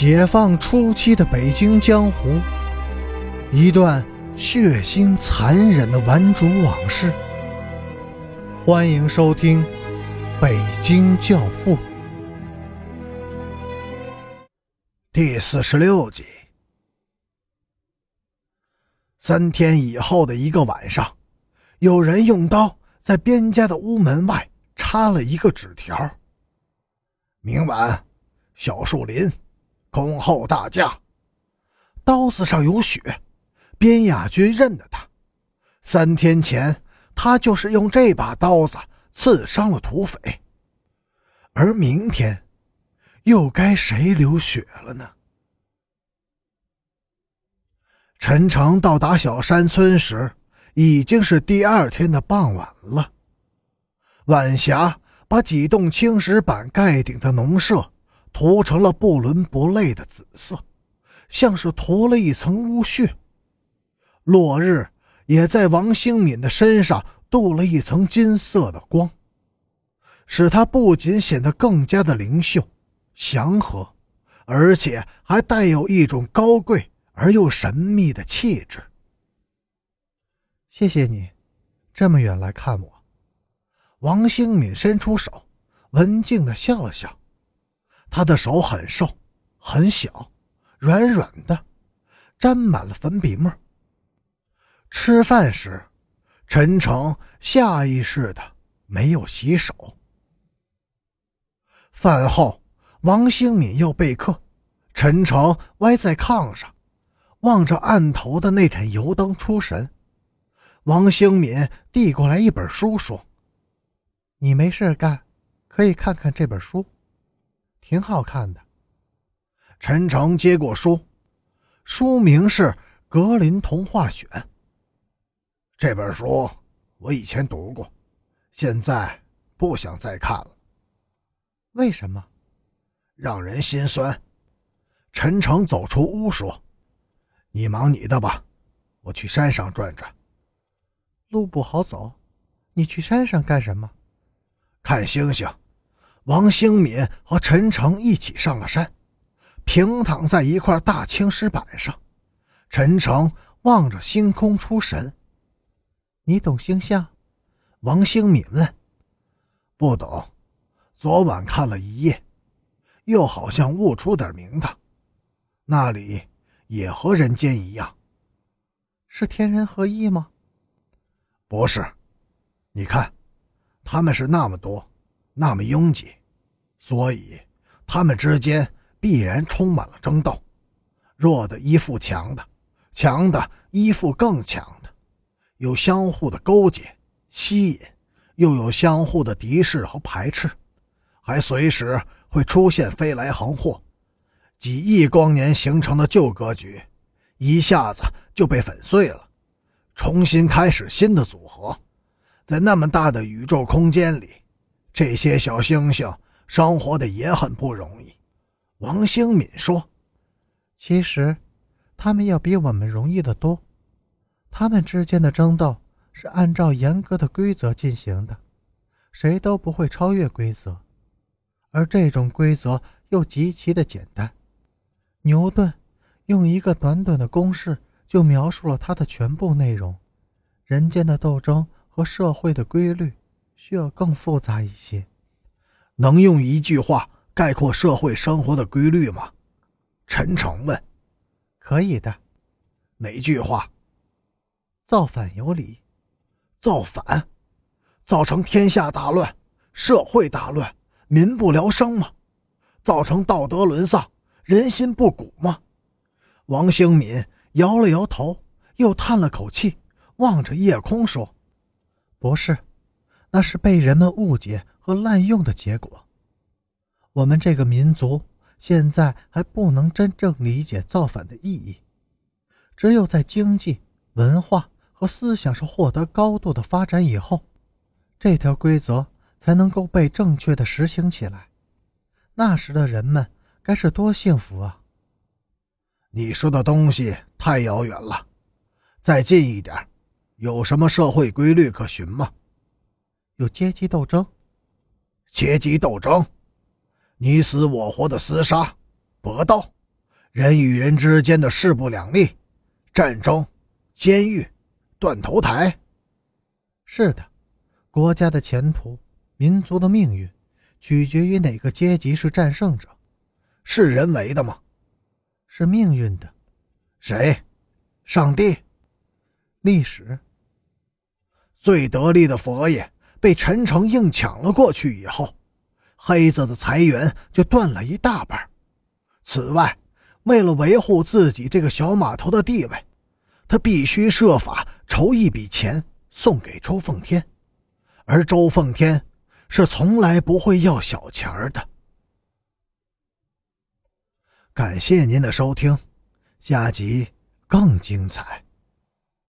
解放初期的北京江湖，一段血腥残忍的顽主往事。欢迎收听《北京教父》第四十六集。三天以后的一个晚上，有人用刀在边家的屋门外插了一个纸条：“明晚，小树林。”恭候大驾。刀子上有血，边雅军认得他。三天前，他就是用这把刀子刺伤了土匪。而明天，又该谁流血了呢？陈诚到达小山村时，已经是第二天的傍晚了。晚霞把几栋青石板盖顶的农舍。涂成了不伦不类的紫色，像是涂了一层污血。落日也在王兴敏的身上镀了一层金色的光，使他不仅显得更加的灵秀、祥和，而且还带有一种高贵而又神秘的气质。谢谢你，这么远来看我。王兴敏伸出手，文静的笑了笑。他的手很瘦，很小，软软的，沾满了粉笔沫。吃饭时，陈诚下意识的没有洗手。饭后，王兴敏要备课，陈诚歪在炕上，望着案头的那盏油灯出神。王兴敏递过来一本书，说：“你没事干，可以看看这本书。”挺好看的。陈诚接过书，书名是《格林童话选》。这本书我以前读过，现在不想再看了。为什么？让人心酸。陈诚走出屋说：“你忙你的吧，我去山上转转。”路不好走，你去山上干什么？看星星。王兴敏和陈诚一起上了山，平躺在一块大青石板上。陈诚望着星空出神。你懂星象？王兴敏问。不懂，昨晚看了一夜，又好像悟出点名堂。那里也和人间一样，是天人合一吗？不是，你看，他们是那么多。那么拥挤，所以他们之间必然充满了争斗。弱的依附强的，强的依附更强的，有相互的勾结、吸引，又有相互的敌视和排斥，还随时会出现飞来横祸。几亿光年形成的旧格局，一下子就被粉碎了，重新开始新的组合。在那么大的宇宙空间里。这些小星星生活的也很不容易，王兴敏说：“其实，他们要比我们容易得多。他们之间的争斗是按照严格的规则进行的，谁都不会超越规则。而这种规则又极其的简单。牛顿用一个短短的公式就描述了它的全部内容。人间的斗争和社会的规律。”需要更复杂一些，能用一句话概括社会生活的规律吗？陈诚问。可以的。哪句话？造反有理。造反，造成天下大乱，社会大乱，民不聊生吗？造成道德沦丧，人心不古吗？王兴敏摇了摇头，又叹了口气，望着夜空说：“不是。”那是被人们误解和滥用的结果。我们这个民族现在还不能真正理解造反的意义。只有在经济、文化和思想上获得高度的发展以后，这条规则才能够被正确的实行起来。那时的人们该是多幸福啊！你说的东西太遥远了，再近一点，有什么社会规律可循吗？有阶级斗争，阶级斗争，你死我活的厮杀、搏斗，人与人之间的势不两立，战争、监狱、断头台。是的，国家的前途、民族的命运，取决于哪个阶级是战胜者。是人为的吗？是命运的。谁？上帝？历史？最得力的佛爷被陈诚硬抢了过去以后，黑子的财源就断了一大半。此外，为了维护自己这个小码头的地位，他必须设法筹一笔钱送给周奉天，而周奉天是从来不会要小钱的。感谢您的收听，下集更精彩。